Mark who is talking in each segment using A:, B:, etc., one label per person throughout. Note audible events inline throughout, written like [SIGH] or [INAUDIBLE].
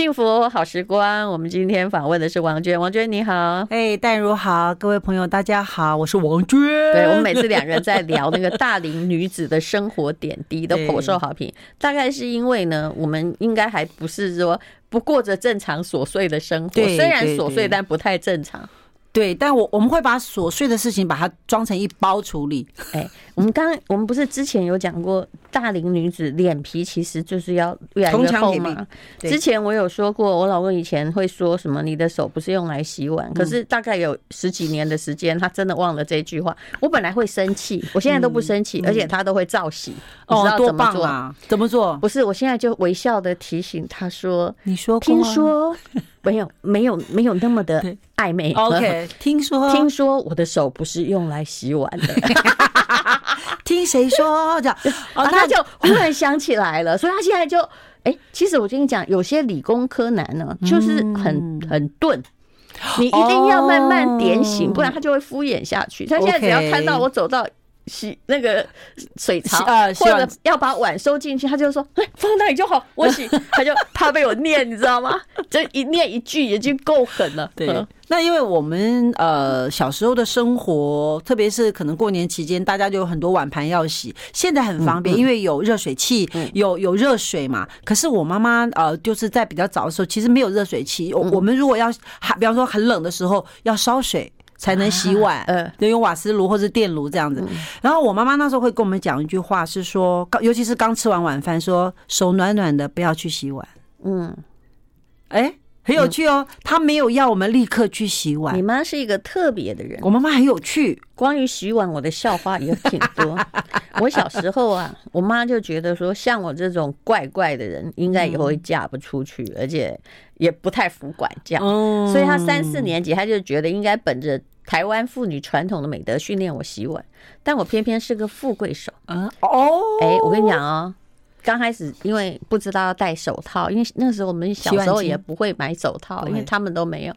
A: 幸福好时光。我们今天访问的是王娟，王娟你好，
B: 哎，淡如好，各位朋友大家好，我是王娟。
A: 对，我们每次两人在聊那个大龄女子的生活点滴，都颇受好评。大概是因为呢，我们应该还不是说不过着正常琐碎的生活，虽然琐碎，但不太正常。
B: 对，但我我们会把琐碎的事情把它装成一包处理。
A: 哎，我们刚刚我们不是之前有讲过，大龄女子脸皮其实就是要越来越厚嘛？之前我有说过，我老公以前会说什么“你的手不是用来洗碗”，可是大概有十几年的时间，他真的忘了这句话。我本来会生气，[LAUGHS] 我现在都不生气，而且他都会照洗。你知道怎么做啊？
B: 怎么做？
A: 不是，我现在就微笑的提醒他说：“
B: 你说，
A: 听说。”没有，没有，没有那么的 [LAUGHS] 暧昧。
B: OK，[LAUGHS] 听说，
A: 听说我的手不是用来洗碗的。
B: 听谁说？这样，[LAUGHS]
A: 哦，他就忽然想起来了，所以他现在就，哎，其实我跟你讲，有些理工科男呢，就是很很钝，你一定要慢慢点醒，不然他就会敷衍下去。他现在只要看到我走到。洗那个水槽，或者要把碗收进去，他就说：“哎，放那里就好，我洗。”他就 [LAUGHS] 怕被我念，你知道吗？这一念一句已经够狠了。
B: 对，那因为我们呃小时候的生活，特别是可能过年期间，大家就有很多碗盘要洗。现在很方便，因为有热水器，有有热水嘛。可是我妈妈呃，就是在比较早的时候，其实没有热水器。我我们如果要，比方说很冷的时候，要烧水。才能洗碗，呃，就用瓦斯炉或者电炉这样子。然后我妈妈那时候会跟我们讲一句话，是说，尤其是刚吃完晚饭，说手暖暖的，不要去洗碗。嗯，哎，很有趣哦。她没有要我们立刻去洗碗。
A: 你妈是一个特别的人。
B: 我妈妈很有趣，
A: 关于洗碗，我的笑话也挺多。[LAUGHS] 我小时候啊，我妈就觉得说，像我这种怪怪的人，应该以后会嫁不出去，而且也不太服管教。所以她三四年级，她就觉得应该本着。台湾妇女传统的美德训练我洗碗，但我偏偏是个富贵手。嗯哦，哎，我跟你讲哦，刚开始因为不知道要戴手套，因为那时候我们小时候也不会买手套，因为他们都没有。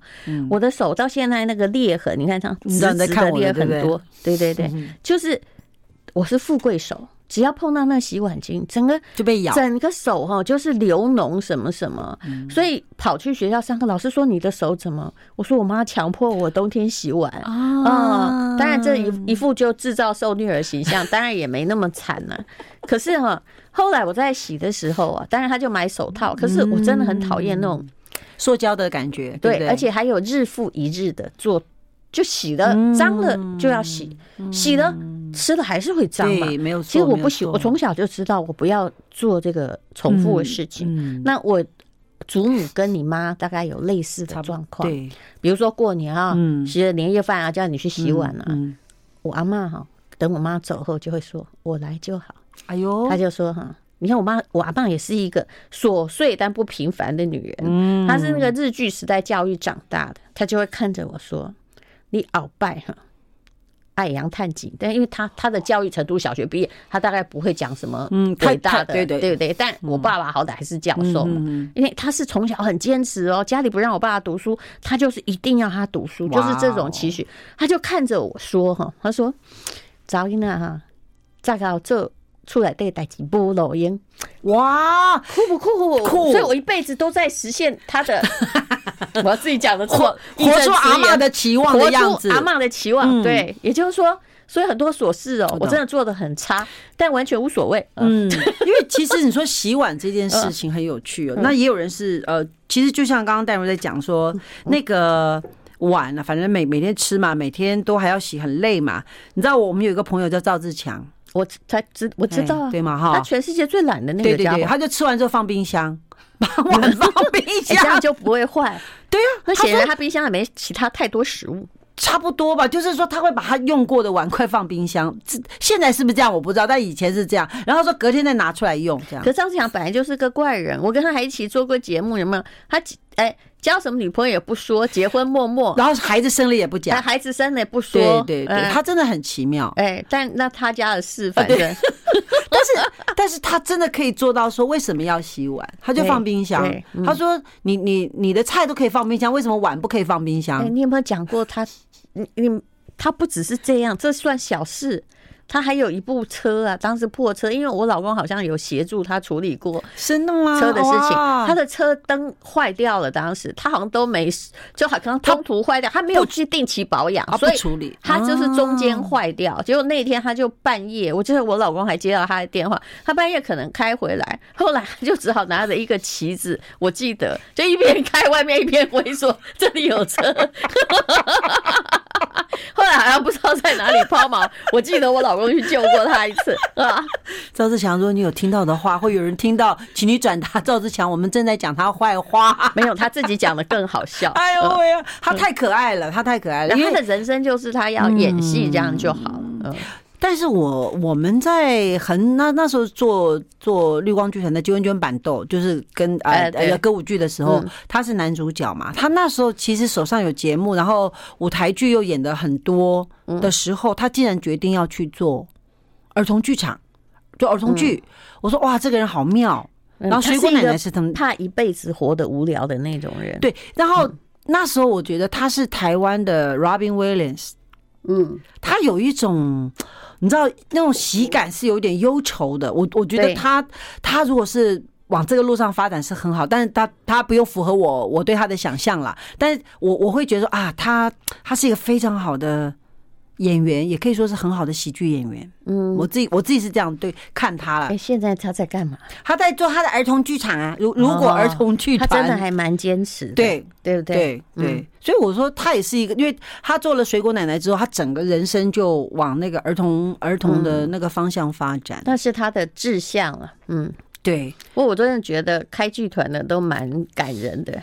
A: 我的手到现在那个裂痕，你看它直直的裂很多。对对对，就是我是富贵手。只要碰到那洗碗巾，整个
B: 就被咬，
A: 整个手哈就是流脓什么什么，所以跑去学校上课，老师说你的手怎么？我说我妈强迫我冬天洗碗啊。当然这一一副就制造受虐儿形象，当然也没那么惨了。[LAUGHS] 可是哈，后来我在洗的时候啊，当然他就买手套，可是我真的很讨厌那种
B: 塑胶的感觉，
A: 对，而且还有日复一日的做。就洗了脏了就要洗，洗了吃了还是会脏嘛。没有错。其实我不洗，我从小就知道我不要做这个重复的事情。那我祖母跟你妈大概有类似的状况。对，比如说过年啊，洗了年夜饭啊，叫你去洗碗啊。我阿妈哈，等我妈走后就会说：“我来就好。”哎呦，她就说哈，你看我妈，我阿爸也是一个琐碎但不平凡的女人。嗯，她是那个日剧时代教育长大的，她就会看着我说。你鳌拜哈，爱扬探景，但因为他他的教育程度小学毕业，他大概不会讲什么嗯伟大的，对对对不对？但我爸爸好歹还是教授嘛，因为他是从小很坚持哦，家里不让我爸爸读书，他就是一定要他读书，就是这种期许。他就看着我说哈，他说：“早英娜哈，再搞这。”出来对待几部老鹰，哇，酷不酷？酷！所以我一辈子都在实现他的，[LAUGHS] 我要自己讲的错，
B: 活出阿妈的期望的样子，
A: 阿妈的期望。对，也就是说，所以很多琐事哦，我真的做的很差，但完全无所谓。嗯，[LAUGHS]
B: 因为其实你说洗碗这件事情很有趣哦，那也有人是呃，其实就像刚刚戴茹在讲说那个碗啊，反正每每天吃嘛，每天都还要洗，很累嘛。你知道我们有一个朋友叫赵志强。
A: 我才知我知道啊，
B: 对吗？哈，
A: 他全世界最懒的那个家伙，对对对，
B: 他就吃完之后放冰箱，[LAUGHS] 把碗放冰箱，[LAUGHS]
A: 这样就不会坏。
B: 对啊，
A: 那显然他冰箱也没其他太多食物，
B: 差不多吧。就是说他会把他用过的碗筷放冰箱，这现在是不是这样？我不知道，但以前是这样。然后说隔天再拿出来用，这样。
A: 可张志强本来就是个怪人，我跟他还一起做过节目，有没有？他哎。交什么女朋友也不说，结婚默默，
B: 然后孩子生了也不讲，
A: 孩子生了也不说，
B: 对对对，他真的很奇妙。
A: 哎，但那他家的事，反正，[LAUGHS]
B: 但是但是他真的可以做到说，为什么要洗碗？他就放冰箱。他说：“你你你的菜都可以放冰箱，为什么碗不可以放冰箱？”
A: 你有没有讲过他？你你他不只是这样，这算小事。他还有一部车啊，当时破车，因为我老公好像有协助他处理过
B: 真的吗？
A: 车的事情，他的车灯坏掉了，当时他好像都没，就好像中途坏掉，他没有去定期保养，所以处理，他就是中间坏掉。结果那天他就半夜，我记得我老公还接到他的电话，他半夜可能开回来，后来就只好拿着一个旗子，我记得就一边开外面一边挥说这里有车。[LAUGHS] [LAUGHS] 后来好像不知道在哪里抛锚，我记得我老公去救过他一次 [LAUGHS] 啊。
B: 赵志强，如果你有听到的话，会有人听到，请你转达赵志强，我们正在讲他坏话。[LAUGHS]
A: 没有，他自己讲的更好笑。
B: 哎呦喂呀，他太可爱了，他太可爱了。
A: 他的人生就是他要演戏，这样就好了。嗯。
B: 但是我我们在很那那时候做做绿光剧团的《金恩娟板豆》，就是跟呃呃歌舞剧的时候，他是男主角嘛。他那时候其实手上有节目，然后舞台剧又演的很多的时候，他竟然决定要去做儿童剧场，就儿童剧。我说哇，这个人好妙。然后水果奶奶是他们
A: 怕一辈子活得无聊的那种人。
B: 对，然后那时候我觉得他是台湾的 Robin Williams，嗯，他有一种。你知道那种喜感是有点忧愁的，我我觉得他他如果是往这个路上发展是很好，但是他他不用符合我我对他的想象啦，但是我我会觉得说啊，他他是一个非常好的。演员也可以说是很好的喜剧演员，嗯，我自己我自己是这样对看他了。
A: 哎，现在他在干嘛？
B: 他在做他的儿童剧场啊。如如果儿童剧团，
A: 他真的还蛮坚持的，对对不对？
B: 对对，所以我说他也是一个，因为他做了水果奶奶之后，他整个人生就往那个儿童儿童的那个方向发展。
A: 那是他的志向啊，嗯。
B: 对，
A: 不过我真的觉得开剧团的都蛮感人的。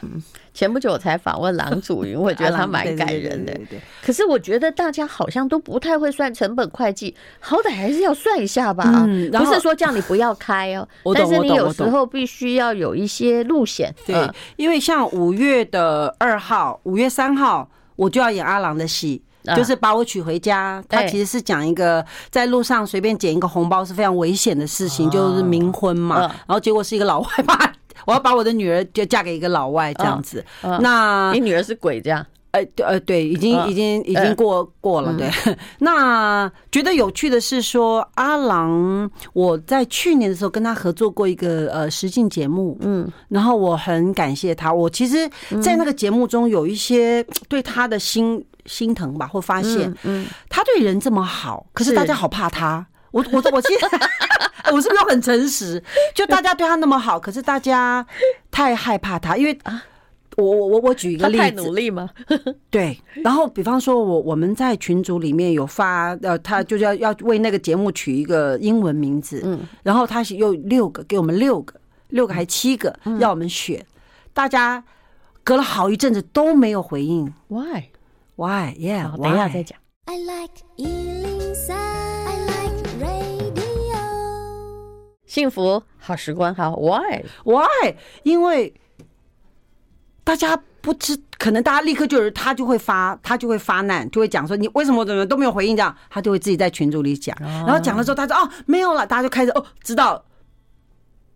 A: 前不久我才访问郎祖筠，[LAUGHS] 我觉得他蛮感人的。可是我觉得大家好像都不太会算成本会计，好歹还是要算一下吧。不是说叫你不要开哦，[LAUGHS] 但是你有时候必须要有一些路线。
B: 对，因为像五月的二号、五月三号，我就要演阿郎的戏。就是把我娶回家，他其实是讲一个在路上随便捡一个红包是非常危险的事情，就是冥婚嘛。然后结果是一个老外把，[LAUGHS] 我要把我的女儿就嫁给一个老外这样子。那
A: 你女儿是鬼这样？
B: 哎，对，呃，对，已经已经已经过过了。对，[LAUGHS] 那觉得有趣的是说，阿郎，我在去年的时候跟他合作过一个呃实境节目，嗯，然后我很感谢他。我其实，在那个节目中有一些对他的心。心疼吧，或发现，嗯，他对人这么好，可是大家好怕他。我我我其实 [LAUGHS] 我是不是很诚实？就大家对他那么好，可是大家太害怕他，因为啊，我我我我举一个例子，
A: 太努力吗？[LAUGHS]
B: 对。然后比方说，我我们在群组里面有发，呃，他就是要要为那个节目取一个英文名字，嗯，然后他是有六个，给我们六个，六个还七个，要我们选。大家隔了好一阵子都没有回
A: 应
B: ，Why？Why? Yeah.
A: 等一下再讲。
C: I like 103, I like radio.
A: 幸福好时光好。Why?
B: Why? 因为大家不知，可能大家立刻就是他就会发，他就会发难，就会讲说你为什么怎么都没有回应这样，他就会自己在群组里讲，然后讲了之后，他说哦没有了，大家就开始哦知道。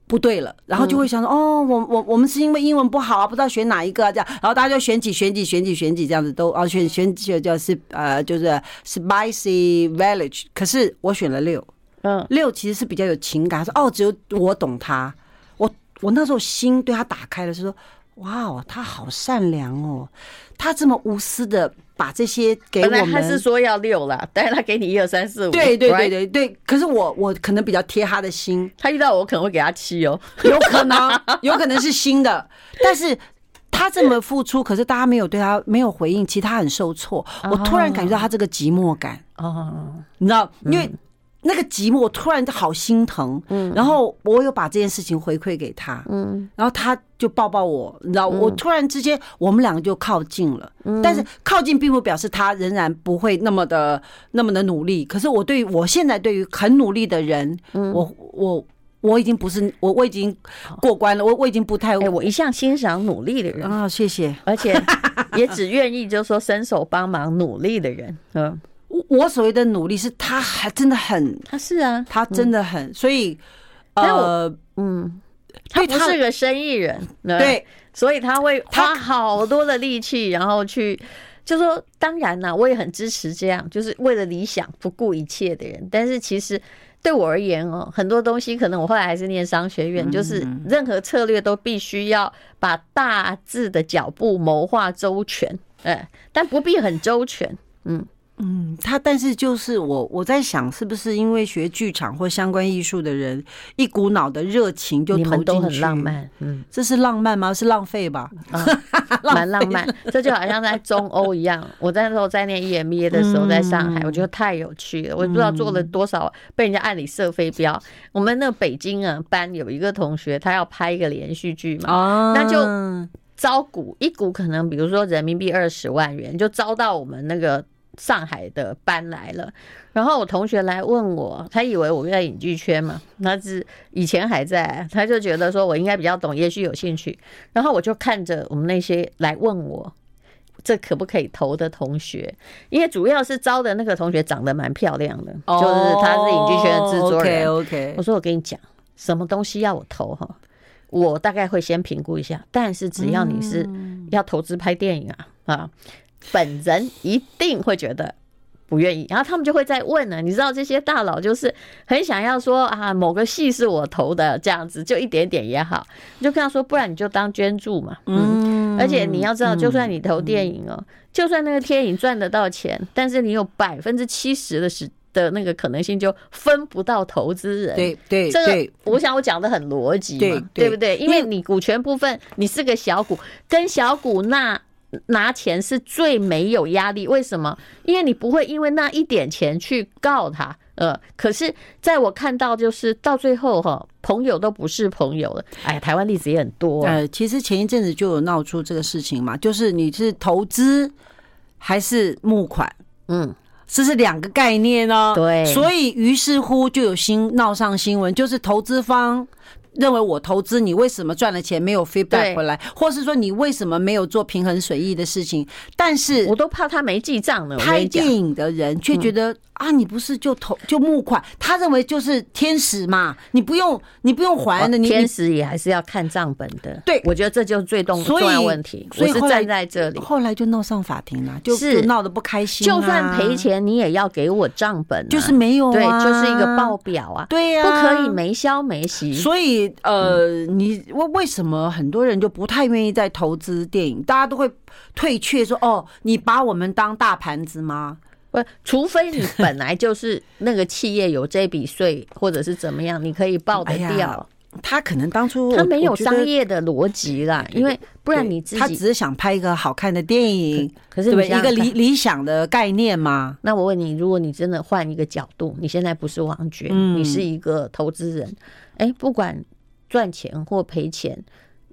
B: 不对了，然后就会想说，哦，我我我们是因为英文不好啊，不知道选哪一个啊，这样，然后大家就选几选几选几选几这样子都啊选选选就是呃就是 spicy village，可是我选了六，嗯，六其实是比较有情感，说哦只有我懂他，我我那时候心对他打开了，是说哇哦他好善良哦，他这么无私的。把这些给我们，
A: 本来他是说要六了，但是他给你一二三四五，
B: 对对对对对。可是我我可能比较贴他的心，
A: 他遇到我可能会给他七哦，[LAUGHS]
B: 有可能有可能是新的，但是他这么付出，可是大家没有对他没有回应，其实他很受挫。我突然感觉到他这个寂寞感哦，你知道，因为。那个寂寞，我突然好心疼，嗯，然后我有把这件事情回馈给他，嗯，然后他就抱抱我，你知道，我突然之间我们两个就靠近了，嗯，但是靠近并不表示他仍然不会那么的那么的努力，可是我对于我现在对于很努力的人，嗯，我我我已经不是我我已经过关了，我我已经不太，
A: 哎，我一向欣赏努力的人。
B: 啊，谢谢，
A: 而且也只愿意就是说伸手帮忙努力的人，嗯。
B: 我所谓的努力是，他还真的很，
A: 他是啊，
B: 他真的很，所以，呃，
A: 嗯，他不是个生意人，对，所以他会花好多的力气，然后去就说当然啦，我也很支持这样，就是为了理想不顾一切的人。但是其实对我而言哦，很多东西可能我后来还是念商学院，就是任何策略都必须要把大致的脚步谋划周全，哎，但不必很周全，嗯。
B: 嗯，他但是就是我我在想，是不是因为学剧场或相关艺术的人，一股脑的热情就投进去，
A: 都很浪漫，嗯，
B: 这是浪漫吗？是浪费吧？[LAUGHS]
A: 啊，[LAUGHS] 蛮浪漫。这就好像在中欧一样，我那时候在念 EMBA 的时候，在上海，我觉得太有趣了。我不知道做了多少被人家按理射飞镖。我们那北京啊班有一个同学，他要拍一个连续剧嘛，那就招股一股，可能比如说人民币二十万元，就招到我们那个。上海的班来了，然后我同学来问我，他以为我在影剧圈嘛，他是以前还在，他就觉得说我应该比较懂，也许有兴趣。然后我就看着我们那些来问我这可不可以投的同学，因为主要是招的那个同学长得蛮漂亮的，就是他是影剧圈的制作人 ok。我说我跟你讲，什么东西要我投哈，我大概会先评估一下，但是只要你是要投资拍电影啊啊。本人一定会觉得不愿意，然后他们就会在问呢。你知道这些大佬就是很想要说啊，某个戏是我投的这样子，就一点点也好，你就跟他说，不然你就当捐助嘛。嗯，而且你要知道，就算你投电影哦，就算那个电影赚得到钱，但是你有百分之七十的时的那个可能性就分不到投资人。
B: 对对，
A: 这个我想我讲的很逻辑嘛，对不对？因为你股权部分你是个小股，跟小股那。拿钱是最没有压力，为什么？因为你不会因为那一点钱去告他，呃，可是在我看到，就是到最后哈，朋友都不是朋友了。哎，台湾例子也很多。
B: 呃，其实前一阵子就有闹出这个事情嘛，就是你是投资还是募款，嗯，这是两个概念哦。
A: 对，
B: 所以于是乎就有新闹上新闻，就是投资方。认为我投资，你为什么赚了钱没有 feedback 回来，或是说你为什么没有做平衡损益的事情？但是
A: 我都怕他没记账呢。
B: 拍电影的人却觉得啊，你不是就投就募款，他认为就是天使嘛，你不用你不用还的。你
A: 天使也还是要看账本的。
B: 对，
A: 我觉得这就是最重重要问题。我是站在这里，
B: 后来就闹上法庭了，就是闹得不开心。
A: 就算赔钱，你也要给我账本，
B: 就是没有，
A: 对，就是一个报表啊，
B: 对呀，
A: 不可以没消没息。
B: 所以。呃，你为为什么很多人就不太愿意再投资电影？大家都会退却说：“哦，你把我们当大盘子吗？”
A: 不，除非你本来就是那个企业有这笔税，或者是怎么样，你可以报得掉。
B: 他可能当初
A: 他没有商业的逻辑啦，因为不然你自己
B: 他只是想拍一个好看的电影，可是一个理理想的概念嘛。
A: 那我问你，如果你真的换一个角度，你现在不是王爵，你是一个投资人，哎，不管。赚钱或赔钱，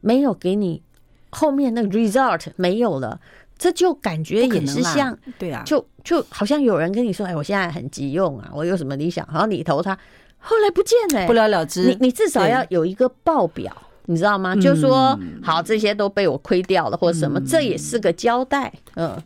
A: 没有给你后面那个 result 没有了，这就感觉也是像
B: 对啊，
A: 就就好像有人跟你说，哎，我现在很急用啊，我有什么理想，然后你投他，后来不见了，
B: 不了了之。
A: 你你至少要有一个报表，你知道吗？就说好，这些都被我亏掉了，或者什么，这也是个交代。嗯，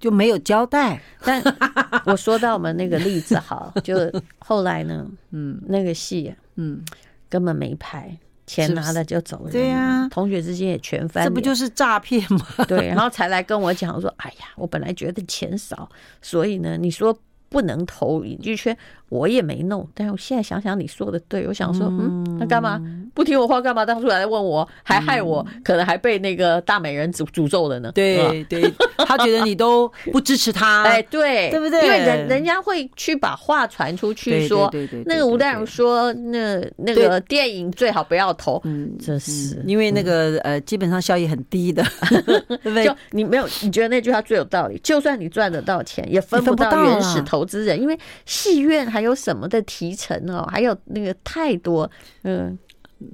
B: 就没有交代。
A: 但 [LAUGHS] 我说到我们那个例子，好，就后来呢，嗯，那个戏，嗯，根本没拍。钱拿了就走了，
B: 对呀，
A: 同学之间也全翻，
B: 这不就是诈骗吗？[LAUGHS]
A: 对，然后才来跟我讲说，哎呀，我本来觉得钱少，所以呢，你说不能投影剧圈。我也没弄，但是我现在想想你说的对，我想说，嗯，那干嘛不听我话？干嘛当初来问我，还害我，可能还被那个大美人诅诅咒了呢？
B: 对对，他觉得你都不支持他，[LAUGHS]
A: 哎，对，
B: 对不对？
A: 因为人人家会去把话传出去，说，对对对，那个吴淡如说，那那个电影最好不要投，嗯，这是
B: 因为那个呃，基本上效益很低的，[LAUGHS] 对不对？
A: 就你没有，你觉得那句话最有道理？就算你赚得到钱，也分不到原始投资人，因为戏院。还有什么的提成哦？还有那个太多，嗯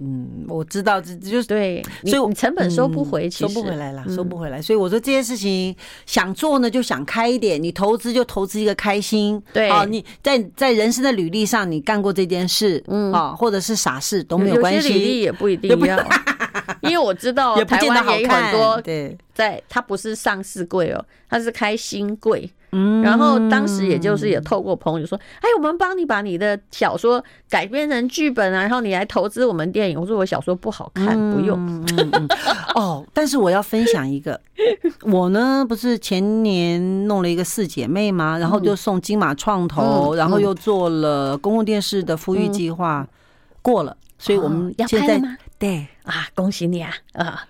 B: 嗯，我知道，这就是
A: 对，所以我们成本收不回，其实
B: 收不回来了，收不回来。所以我说这件事情想做呢，就想开一点。你投资就投资一个开心，
A: 对
B: 啊。你在在人生的履历上，你干过这件事，嗯啊，或者是傻事都没有
A: 关系。履历也不一定要，[LAUGHS] 因为我知道台湾也有很多，对，在它不是上市柜哦，它是开新柜。嗯，然后当时也就是也透过朋友说，哎，我们帮你把你的小说改编成剧本啊，然后你来投资我们电影。我说我小说不好看，不用。
B: 哦，但是我要分享一个，[LAUGHS] 我呢不是前年弄了一个四姐妹吗？然后就送金马创投，然后又做了公共电视的富裕计划，过了，所以我们
A: 要拍了吗？
B: 对
A: 啊，恭喜你啊啊！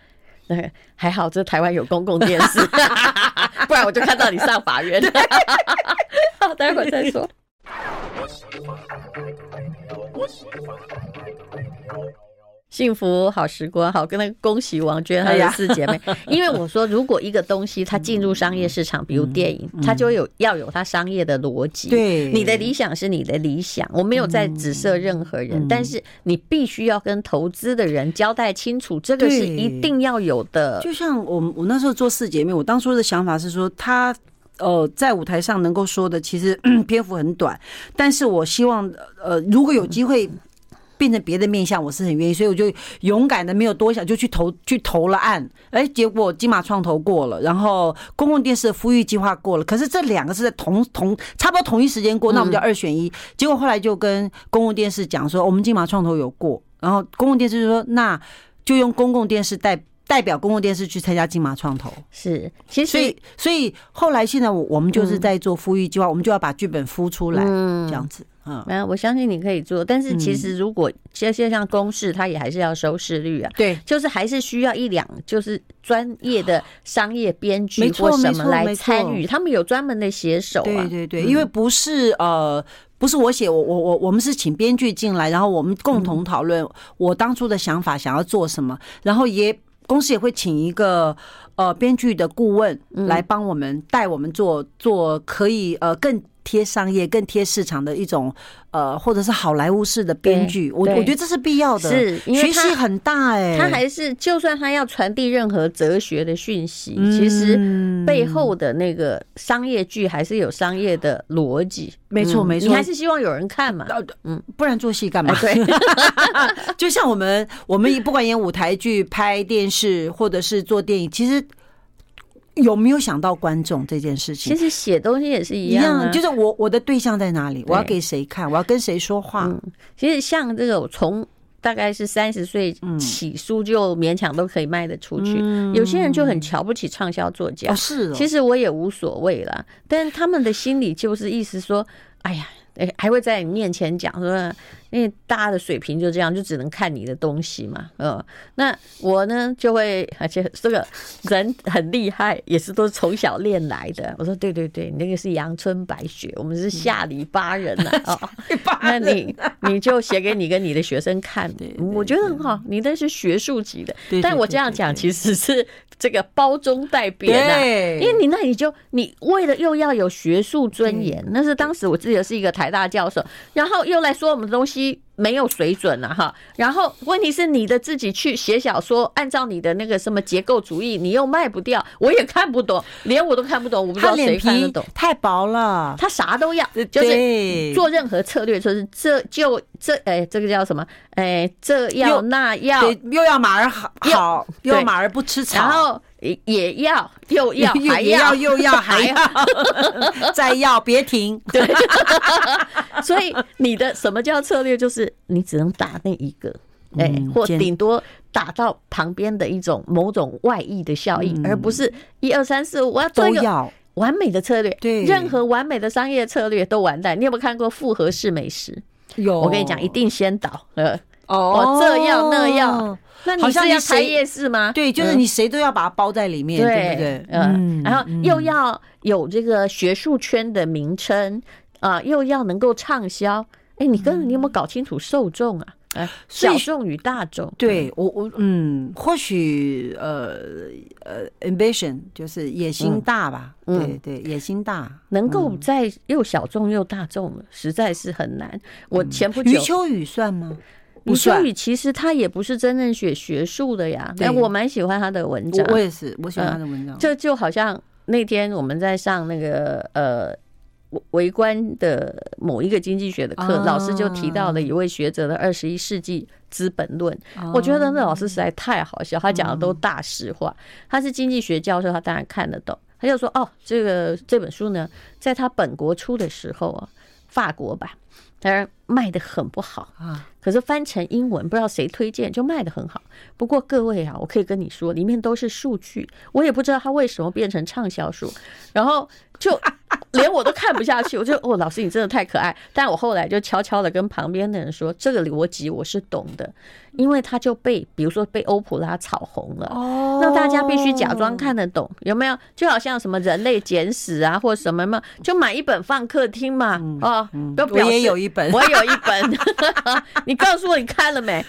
A: 还好这台湾有公共电视，[LAUGHS] 不然我就看到你上法院。[LAUGHS] 好，待会儿再说。幸福好时光，好，跟那个恭喜王娟她的四姐妹。[LAUGHS] 因为我说，如果一个东西它进入商业市场，比如电影，它就有要有它商业的逻辑。
B: 对，
A: 你的理想是你的理想，我没有在指涉任何人，但是你必须要跟投资的人交代清楚，这个是一定要有的。
B: 就像我我那时候做四姐妹，我当初的想法是说，她呃在舞台上能够说的其实 [CLEARS THROAT] 篇幅很短，但是我希望呃如果有机会。变成别的面向，我是很愿意，所以我就勇敢的没有多想，就去投去投了案。哎，结果金马创投过了，然后公共电视的富裕计划过了。可是这两个是在同同差不多同一时间过，那我们就二选一。结果后来就跟公共电视讲说，我们金马创投有过，然后公共电视就说，那就用公共电视代代表公共电视去参加金马创投。
A: 是，其实
B: 所以所以后来现在我我们就是在做呼吁计划，我们就要把剧本孵出来，这样子。
A: 没有，我相信你可以做，但是其实如果现在像公式，它也还是要收视率啊。
B: 对，
A: 就是还是需要一两，就是专业的商业编剧或什么来参与，他们有专门的写手啊。
B: 对对对，因为不是呃，不是我写，我我我我们是请编剧进来，然后我们共同讨论我当初的想法，想要做什么，然后也公司也会请一个呃编剧的顾问来帮我们带我们做做可以呃更。贴商业更贴市场的一种，呃，或者是好莱坞式的编剧，我我觉得这是必要的，
A: 是
B: 学习很大哎、欸。
A: 他还是就算他要传递任何哲学的讯息，其实背后的那个商业剧还是有商业的逻辑。
B: 没错没错，
A: 你还是希望有人看嘛？
B: 嗯，不然做戏干嘛？对，[LAUGHS] 就像我们我们不管演舞台剧、拍电视，或者是做电影，其实。有没有想到观众这件事情？
A: 其实写东西也是一样，啊，
B: 就是我我的对象在哪里？我要给谁看？我要跟谁说话？
A: 嗯，其实像这个，从大概是三十岁起，书就勉强都可以卖得出去。有些人就很瞧不起畅销作家，
B: 是。
A: 其实我也无所谓了，但是他们的心里就是意思说，哎呀。哎，还会在你面前讲说，因为大家的水平就这样，就只能看你的东西嘛。嗯，那我呢就会，而且这个人很厉害，也是都是从小练来的。我说对对对，你那个是阳春白雪，我们是下里巴人 [LAUGHS] 呐。哦，[LAUGHS] 那你你就写给你跟你的学生看，我觉得很好。你那是学术级的，但我这样讲其实是。这个包中带扁啊，因为你那里就你为了又要有学术尊严，那是当时我记得是一个台大教授，然后又来说我们的东西。西没有水准了哈，然后问题是你的自己去写小说，按照你的那个什么结构主义，你又卖不掉，我也看不懂，连我都看不懂，我不知道谁看得懂。
B: 太薄了，
A: 他啥都要，就是做任何策略，就是这就这，哎，这个叫什么？哎，这要那要，
B: 又要马儿好，好又要马儿不吃草，
A: 然后也要又要 [LAUGHS] 还
B: 要又要 [LAUGHS] 还要 [LAUGHS] 再要别停。对，
A: 所以你的什么叫策略？就是。你只能打那一个，哎，或顶多打到旁边的一种某种外溢的效应，而不是一二三四五，我要做一个完美的策略。对，任何完美的商业策略都完蛋。你有没有看过复合式美食？
B: 有，
A: 我跟你讲，一定先倒。呃，哦，这样那样，那你是要开夜市吗？
B: 对，就是你谁都要把它包在里面，对不对？
A: 嗯，然后又要有这个学术圈的名称啊，又要能够畅销。哎，你跟你有没有搞清楚受众啊？哎，小众与大众，
B: 对我我嗯，或许呃呃，ambition 就是野心大吧？对对，野心大，
A: 能够在又小众又大众，实在是很难。我前不久
B: 余秋雨算吗？
A: 余秋雨其实他也不是真正学学术的呀，但我蛮喜欢他的文章。
B: 我也是，我喜欢他的文章。
A: 这就好像那天我们在上那个呃。微观的某一个经济学的课，老师就提到了一位学者的《二十一世纪资本论》。我觉得那老师实在太好笑，他讲的都大实话。他是经济学教授，他当然看得懂。他就说哦，这个这本书呢，在他本国出的时候啊，法国版，当然卖的很不好啊。可是翻成英文，不知道谁推荐，就卖的很好。不过各位啊，我可以跟你说，里面都是数据，我也不知道它为什么变成畅销书，然后就。连我都看不下去，我就 [LAUGHS] 哦，老师你真的太可爱。但我后来就悄悄的跟旁边的人说，这个逻辑我是懂的，因为他就被比如说被欧普拉炒红了，哦，那大家必须假装看得懂，有没有？就好像什么人类简史啊，或者什么嘛，就买一本放客厅嘛，哦，都表示
B: 我也有一本，
A: 我也有一本，[LAUGHS] 你告诉我你看了没？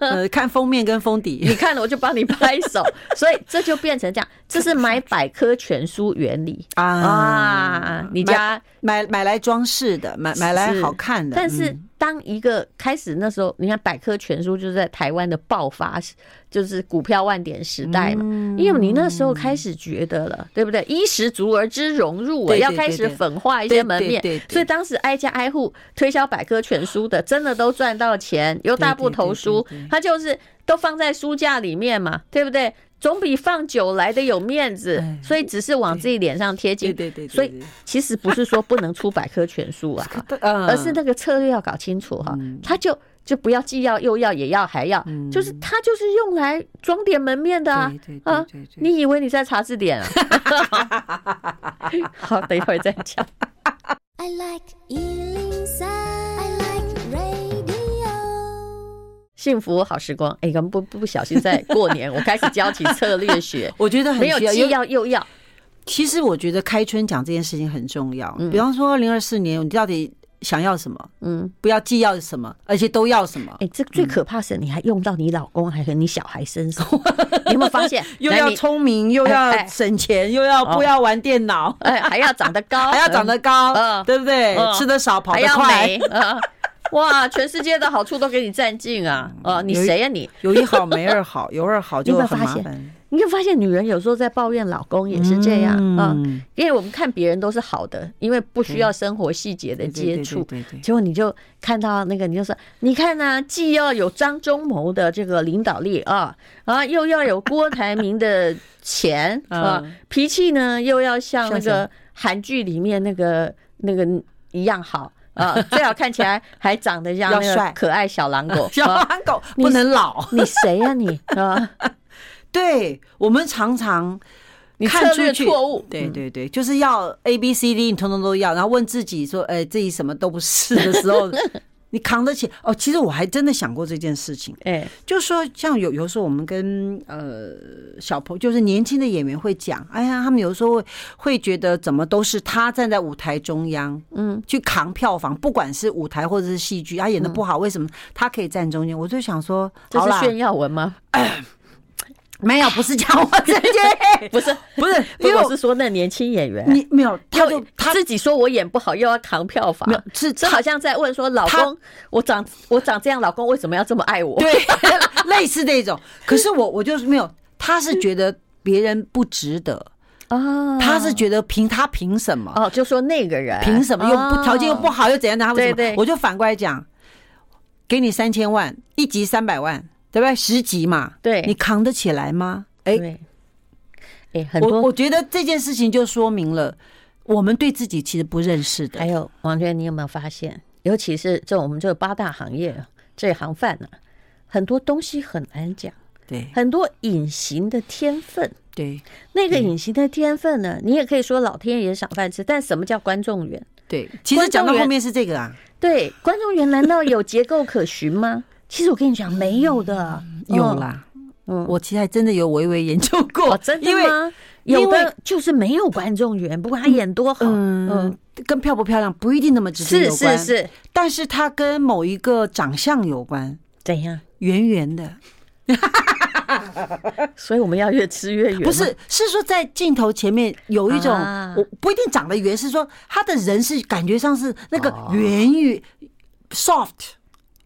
B: 呃，看封面跟封底，[LAUGHS]
A: 你看了我就帮你拍手，[LAUGHS] 所以这就变成这样，这是买百科全书原理。啊。啊你家
B: 买买来装饰的，买买来好看的。
A: 但是当一个开始那时候，你看百科全书就是在台湾的爆发，就是股票万点时代嘛。因为你那时候开始觉得了，对不对？衣食足而知荣辱，要开始粉化一些门面。所以当时挨家挨户推销百科全书的，真的都赚到钱。有大部头书，它就是都放在书架里面嘛，对不对？总比放久来的有面子，所以只是往自己脸上贴金。对对对，所以其实不是说不能出百科全书啊，[LAUGHS] 而是那个策略要搞清楚哈。他就就不要既要又要也要还要，就是他就是用来装点门面的啊啊！你以为你在查字典啊？[LAUGHS] 好，等一会儿再讲。I like 幸福好时光，哎，刚不不小心在过年，[LAUGHS] 我开始教起策略学，[LAUGHS]
B: 我觉得很
A: 没有既要又要。
B: 其实我觉得开春讲这件事情很重要。比方说，二零二四年你到底想要什么？嗯，不要既要什么，而且都要什么？
A: 哎，这最可怕是你还用到你老公还和你小孩身上，[LAUGHS] 你有没有发现？
B: 又要聪明，又要省钱，又要不要玩电脑，
A: 哎，还要长得高，
B: 还要长得高，对不对？吃得少，跑得快。
A: 哇，全世界的好处都给你占尽啊！哦，你谁呀你？
B: 有一好没二好，[LAUGHS] 有二好就很麻烦。
A: 你会发现，女人有时候在抱怨老公也是这样啊，因为我们看别人都是好的，因为不需要生活细节的接触。结果你就看到那个，你就说，你看呢，既要有张忠谋的这个领导力啊啊，又要有郭台铭的钱 [LAUGHS] 啊，脾气呢又要像那个韩剧里面那个那个一样好。啊，最好看起来还长得像那个可爱小狼狗，[LAUGHS]
B: 小狼狗不能老。
A: 你谁呀你？啊，[LAUGHS]
B: 对，我们常常你看出去错误。对对对，就是要 A B C D，你通通都要，然后问自己说，哎，自己什么都不是的时候。[LAUGHS] 你扛得起哦？其实我还真的想过这件事情，哎，就是说像有有时候我们跟呃小朋友，就是年轻的演员会讲，哎呀，他们有时候会会觉得怎么都是他站在舞台中央，嗯，去扛票房，不管是舞台或者是戏剧，他演的不好，为什么他可以站中间？我就想说，
A: 这是炫耀文吗？[LAUGHS]
B: 没有，不是讲我自己，[LAUGHS]
A: 不是不是，[LAUGHS] 因为我是说那年轻演员，
B: 你没有，他就他
A: 自己说我演不好，又要扛票房，是这好像在问说，老公，我长我长这样，老公为什么要这么爱我？
B: 对，[LAUGHS] 类似那种。可是我我就是没有，他是觉得别人不值得啊，他是觉得凭他凭什么？
A: 哦，就说那个人
B: 凭什么又不条件又不好又怎样的？他为什么？我就反过来讲，给你三千万，一集三百万。对不对？十级嘛，
A: 对，
B: 你扛得起来吗？哎，哎，很多，我我觉得这件事情就说明了我们对自己其实不认识的。
A: 还有王娟，你有没有发现？尤其是这我们这八大行业这行饭呢，很多东西很难讲。
B: 对，
A: 很多隐形的天分。
B: 对，
A: 那个隐形的天分呢，你也可以说老天爷赏饭吃。但什么叫观众缘？
B: 对，其实讲到后面是这个啊。
A: 对，观众缘难道有结构可循吗？其实我跟你讲，没有的，
B: 有啦。嗯，我其实还真的有微微研究过，
A: 真的吗？有的就是没有观众缘，不管他演多好，嗯，
B: 跟漂不漂亮不一定那么直接有关，
A: 是是是，
B: 但是他跟某一个长相有关，
A: 怎样？
B: 圆圆的，[LAUGHS]
A: 所以我们要越吃越圆。
B: 不是，是说在镜头前面有一种，我不一定长得圆，是说他的人是感觉上是那个圆圆 soft。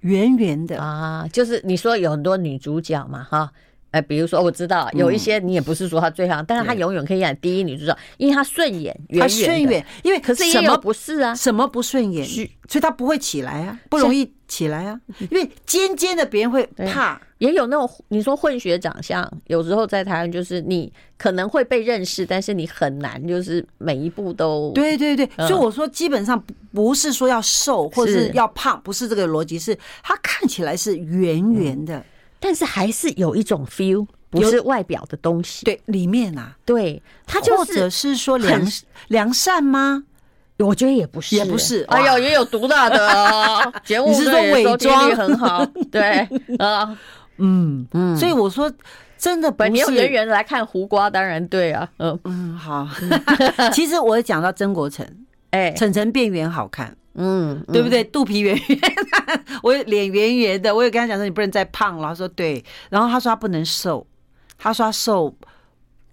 B: 圆圆的。
A: 啊，就是你说有很多女主角嘛，哈，哎，比如说我知道有一些你也不是说她最好，但是她永远可以演第一女主角，因为她顺眼，她顺眼，
B: 因为
A: 可是什么不是啊，
B: 什么不顺眼，所以她不会起来啊，不容易起来啊，[LAUGHS] 因为尖尖的别人会怕。
A: 也有那种你说混血长相，有时候在台湾就是你可能会被认识，但是你很难就是每一步都。
B: 对对对，所以我说基本上不是说要瘦或者是要胖，不是这个逻辑，是它看起来是圆圆的，
A: 但是还是有一种 feel，不是外表的东西。
B: 对，里面啊，
A: 对，它就是
B: 或者是说良良善吗？
A: 我觉得也不是，
B: 也不是。
A: 哎呦，也有毒辣的 [LAUGHS] 节目，
B: 你是说伪装
A: 很好？对啊。[LAUGHS]
B: 嗯嗯，所以我说，真的不是，
A: 你用圆圆的来看胡瓜，当然对啊。嗯
B: 嗯，好。[LAUGHS] 其实我讲到曾国成，哎，晨晨变圆好看，嗯，对不对？肚皮圆圆，我脸圆圆的，我也跟他讲说，你不能再胖了。他说对，然后他说他不能瘦，他说他瘦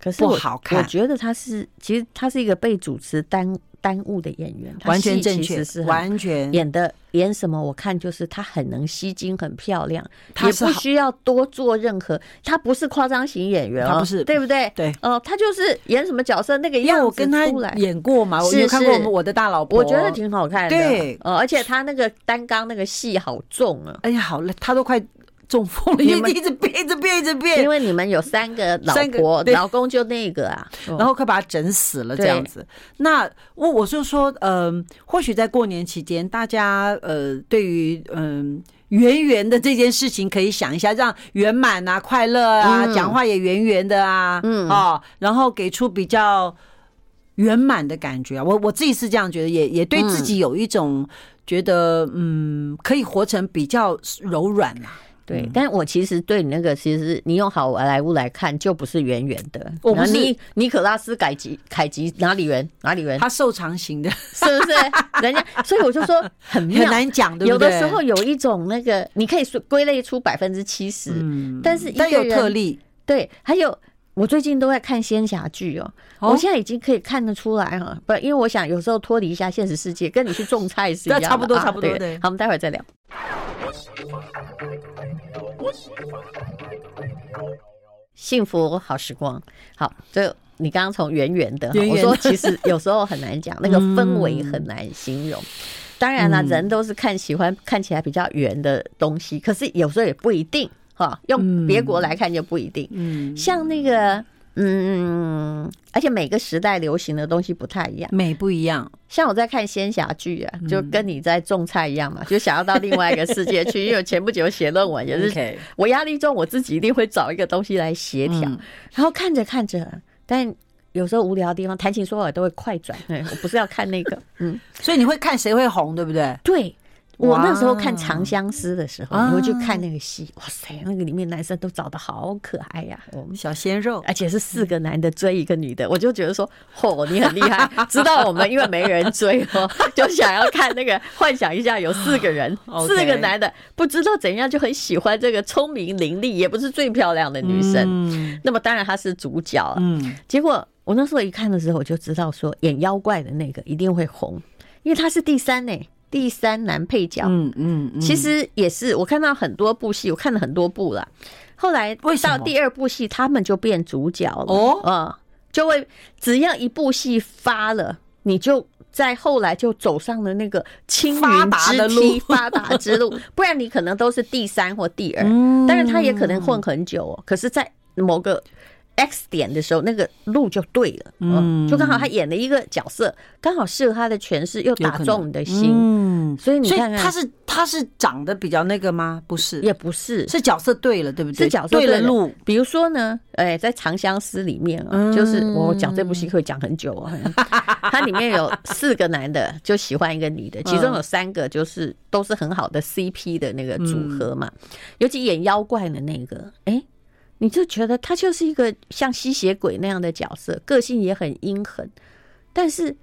A: 可是不好看。我觉得他是，其实他是一个被主持耽耽误的演员，
B: 完全正确，是完全
A: 演的演什么？我看就是他很能吸睛，很漂亮，也不需要多做任何。他不是夸张型演员，
B: 他不是，
A: 对不对？
B: 对，
A: 哦，他就是演什么角色那个样子。因为
B: 我跟他演过嘛，我有看过我的大老婆，
A: 我觉得挺好看的。对，而且他那个单纲那个戏好重啊！
B: 哎呀，好累，他都快。中风了，因为一直变，一直变，一直变。
A: 因为你们有三个老婆，老公就那个啊，
B: 然后快把他整死了这样子。那我我就说，嗯，或许在过年期间，大家呃，对于嗯圆圆的这件事情，可以想一下，让圆满啊、快乐啊，讲话也圆圆的啊，嗯哦，然后给出比较圆满的感觉啊。我我自己是这样觉得，也也对自己有一种觉得，嗯，可以活成比较柔软啊。
A: 对，但我其实对你那个，其实你用好莱坞来看，就不是圆圆的。
B: 我不是
A: 尼尼可拉斯凯吉凯吉哪里圆哪里圆？
B: 他瘦长型的，
A: 是不是？[LAUGHS] 人家所以我就说很
B: 很难讲，对不对？
A: 有的时候有一种那个，你可以说归类出百分之七十，但是
B: 但有特例。
A: 对，还有我最近都在看仙侠剧哦，我现在已经可以看得出来哈，不，因为我想有时候脱离一下现实世界，跟你去种菜是一样的，[LAUGHS]
B: 差不多差不多。对，
A: 好，我们待会儿再聊。幸福好时光，好，就你刚刚从圆圆的，我说其实 [LAUGHS] 有时候很难讲，那个氛围很难形容。当然了，人都是看喜欢看起来比较圆的东西，可是有时候也不一定哈。用别国来看就不一定，嗯，像那个。嗯，而且每个时代流行的东西不太一样，
B: 美不一样。
A: 像我在看仙侠剧啊，就跟你在种菜一样嘛，就想要到另外一个世界去。[LAUGHS] 因为我前不久写论文，也是我压力重，我自己一定会找一个东西来协调。然后看着看着，但有时候无聊的地方，谈情说爱都会快转。[LAUGHS] 对我不是要看那个，嗯，
B: 所以你会看谁会红，对不对？
A: 对。我那时候看《长相思》的时候，你会去看那个戏，哇塞，那个里面男生都长得好可爱呀，我们
B: 小鲜肉，
A: 而且是四个男的追一个女的，我就觉得说，嚯，你很厉害，知道我们因为没人追哦，[LAUGHS] 就想要看那个，幻想一下有四个人，[LAUGHS] 四个男的，不知道怎样就很喜欢这个聪明伶俐，也不是最漂亮的女生，那么当然她是主角，嗯，结果我那时候一看的时候，我就知道说演妖怪的那个一定会红，因为她是第三呢。第三男配角，嗯嗯，其实也是我看到很多部戏，我看了很多部了。后来到第二部戏，他们就变主角了。哦，嗯，就会只要一部戏发了，你就在后来就走上了那个青云之梯发达之路，[LAUGHS] 不然你可能都是第三或第二，当然他也可能混很久哦。可是，在某个 X 点的时候，那个路就对了，嗯，就刚好他演了一个角色，刚好适合他的诠释，又打中你的心，嗯，所以你看，
B: 他是他是长得比较那个吗？不是，
A: 也不是，
B: 是角色对了，对不对？
A: 是角色对了。路。比如说呢，哎，在《长相思》里面啊，就是我讲这部戏可以讲很久啊，[LAUGHS] 它里面有四个男的就喜欢一个女的，其中有三个就是都是很好的 CP 的那个组合嘛，尤其演妖怪的那个，哎。你就觉得他就是一个像吸血鬼那样的角色，个性也很阴狠，但是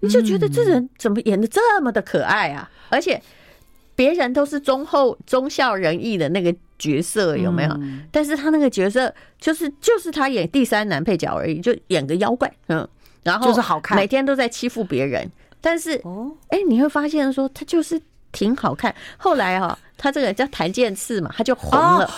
A: 你就觉得这人怎么演的这么的可爱啊？而且别人都是忠厚忠孝仁义的那个角色，有没有？但是他那个角色就是就是他演第三男配角而已，就演个妖怪，嗯，然后就是好看，每天都在欺负别人，但是哦，哎，你会发现说他就是挺好看。后来哈，他这个叫檀健次嘛，他就红了。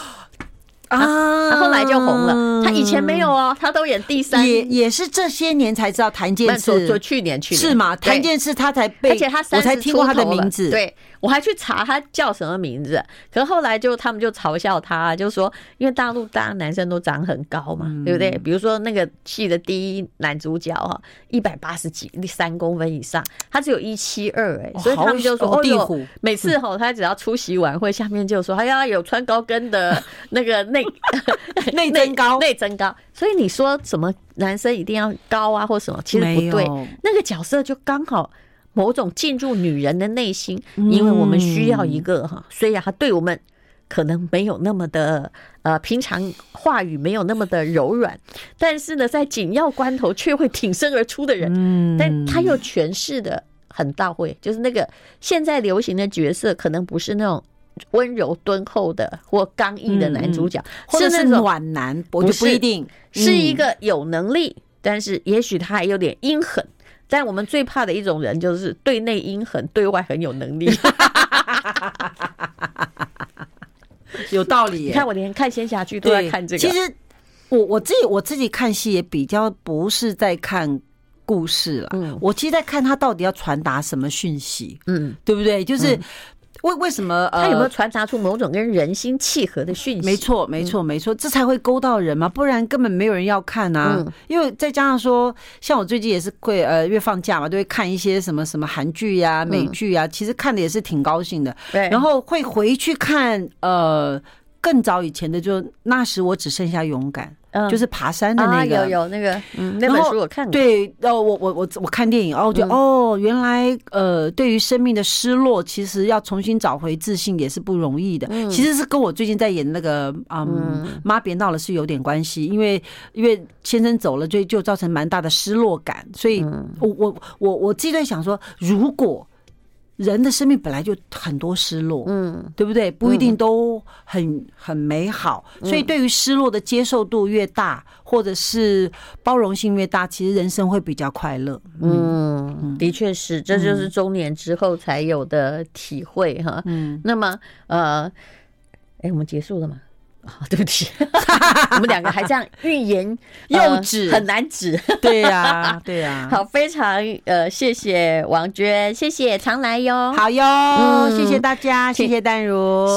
A: 啊，他后来就红了。他以前没有哦，他都演第三，
B: 也也是这些年才知道檀健次，
A: 说去年去年
B: 是吗？檀健次他才被，
A: 而且他
B: 我才听过他的名字，
A: 对。我还去查他叫什么名字，可是后来就他们就嘲笑他，就说因为大陆大家男生都长很高嘛，对不对？比如说那个戏的第一男主角哈，一百八十几三公分以上，他只有一七二哎，所以他们就说哦哟，每次哈他只要出席晚会，下面就说哎呀有穿高跟的 [LAUGHS] 那个 [LAUGHS] 内
B: 内增高。
A: 内增高，所以你说什么男生一定要高啊或什么，其实不对，那个角色就刚好。某种进入女人的内心，因为我们需要一个哈，虽然他对我们可能没有那么的呃，平常话语没有那么的柔软，但是呢，在紧要关头却会挺身而出的人，但他又诠释的很到位，就是那个现在流行的角色，可能不是那种温柔敦厚的或刚毅的男主角，
B: 或者是暖男，我就不一定。
A: 是一个有能力，但是也许他还有点阴狠。但我们最怕的一种人，就是对内阴狠，对外很有能力。[LAUGHS]
B: 有道理。
A: 你看，我连看仙侠剧都在看这个。
B: 其实，我我自己我自己看戏也比较不是在看故事了。嗯，我其实在看他到底要传达什么讯息。嗯，对不对？就是。为为什么？
A: 他有没有传达出某种跟人心契合的讯息？
B: 没错，没错，没错，这才会勾到人嘛，不然根本没有人要看啊。因为再加上说，像我最近也是会呃，因为放假嘛，都会看一些什么什么韩剧呀、美剧呀，其实看的也是挺高兴的。对，然后会回去看呃更早以前的，就那时我只剩下勇敢。就是爬山的那个，
A: 有有那个，嗯，那本书我看过。
B: 对，哦，我我我我看电影哦，就哦，原来呃，对于生命的失落，其实要重新找回自信也是不容易的。其实是跟我最近在演那个嗯，妈别闹了是有点关系，因为因为先生走了，就就造成蛮大的失落感，所以我我我我自己在想说，如果。人的生命本来就很多失落，嗯，对不对？不一定都很很美好，所以对于失落的接受度越大，或者是包容性越大，其实人生会比较快乐。
A: 嗯，的确是，这就是中年之后才有的体会哈。嗯，那么呃，哎，我们结束了吗？啊，对不起，[LAUGHS] 我们两个还这样欲言 [LAUGHS] 又止，很难止。[LAUGHS]
B: 对呀，对呀。
A: 好，非常呃，谢谢王娟，谢谢常来哟，
B: 好哟，谢谢大家，谢谢淡如。